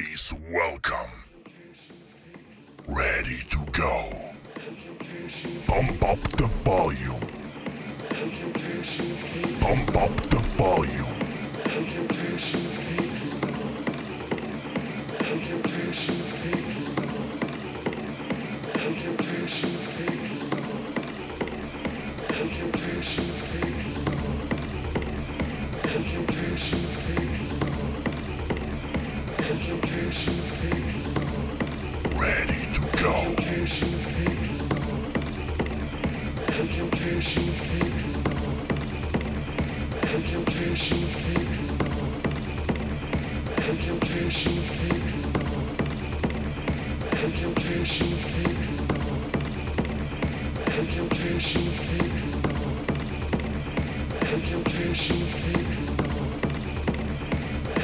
Please welcome. Ready to go. Pump up the volume. Pump up the volume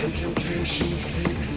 and temptation of taking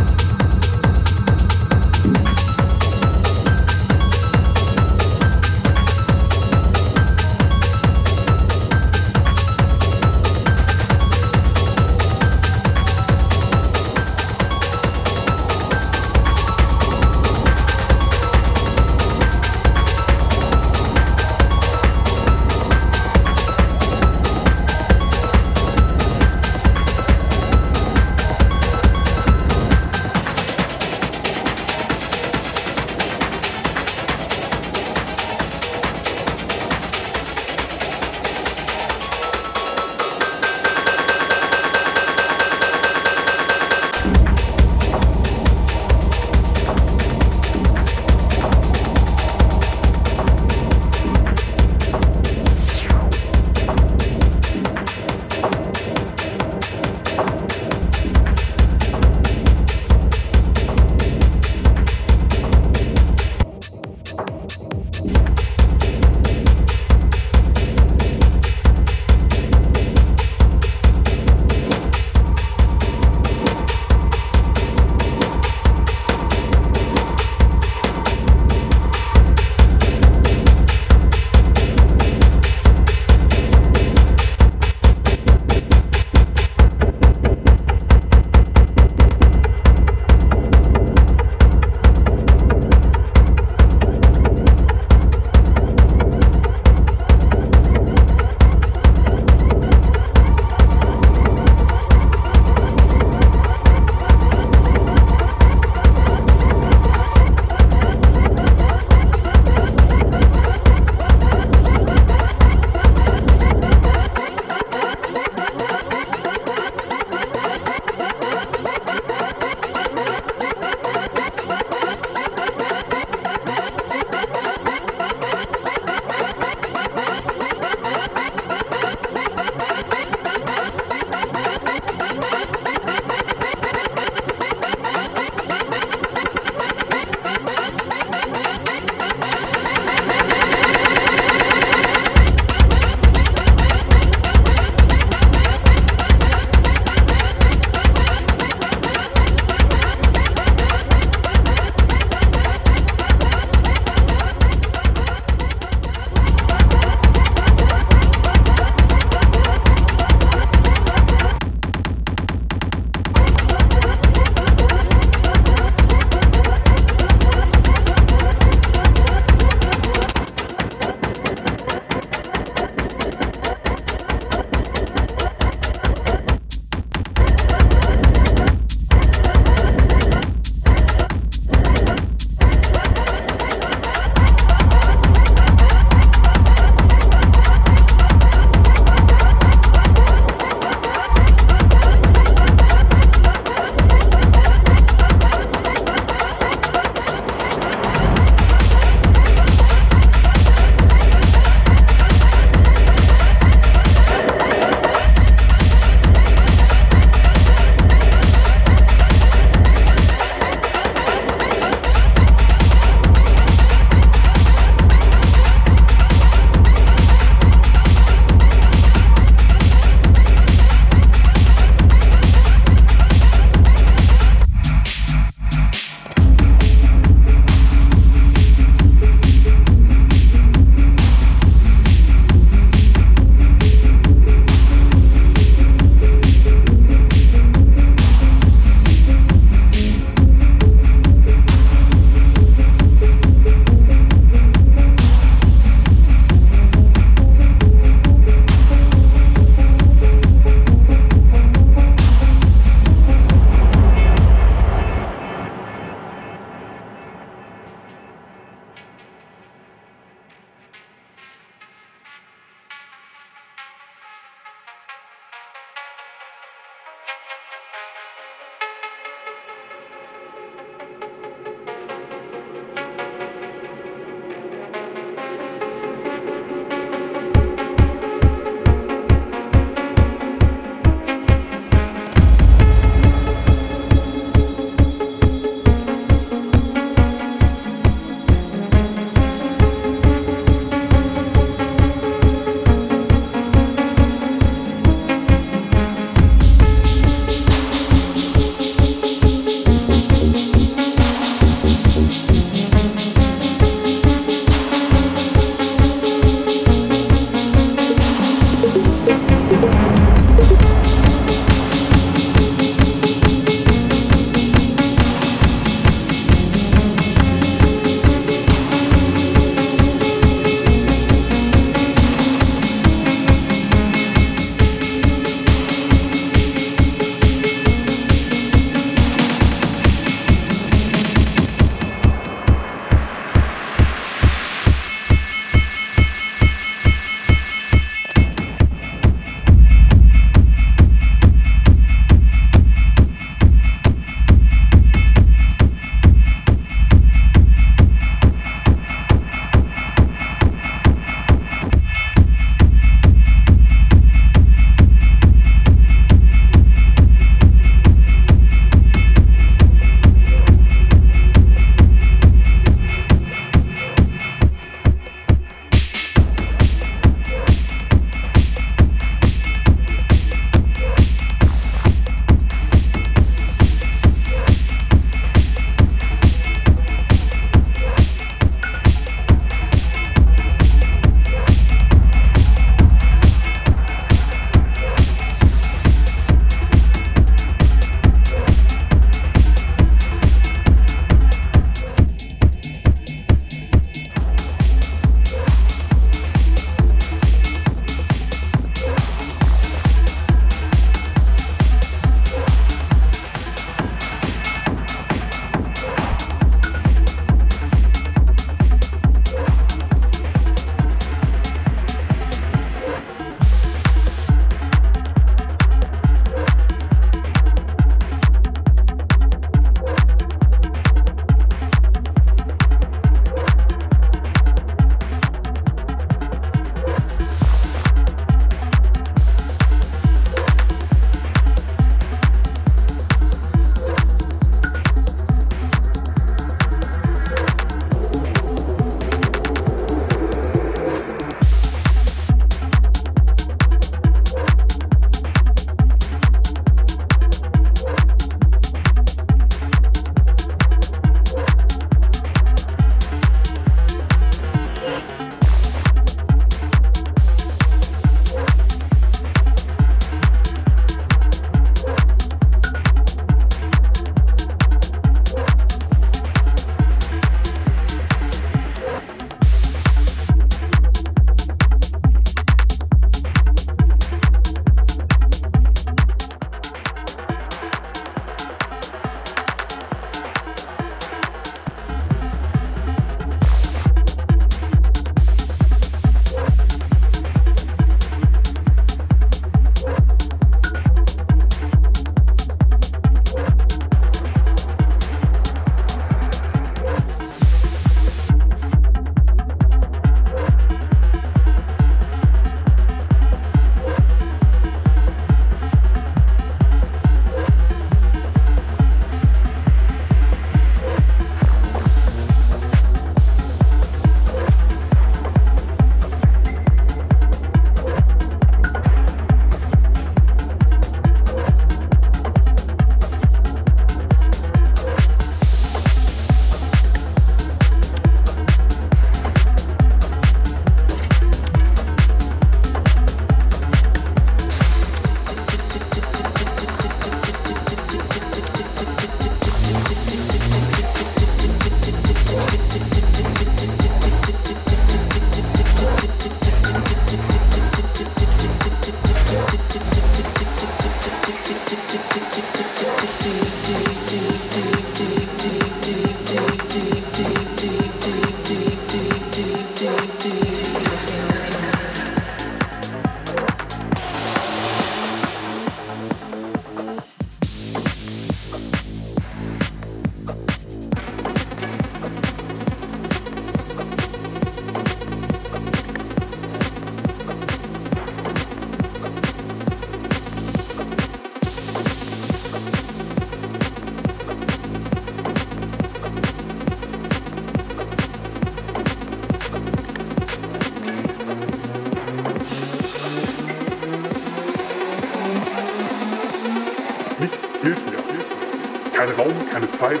Zeit.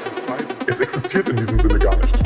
Es existiert in diesem Sinne gar nicht.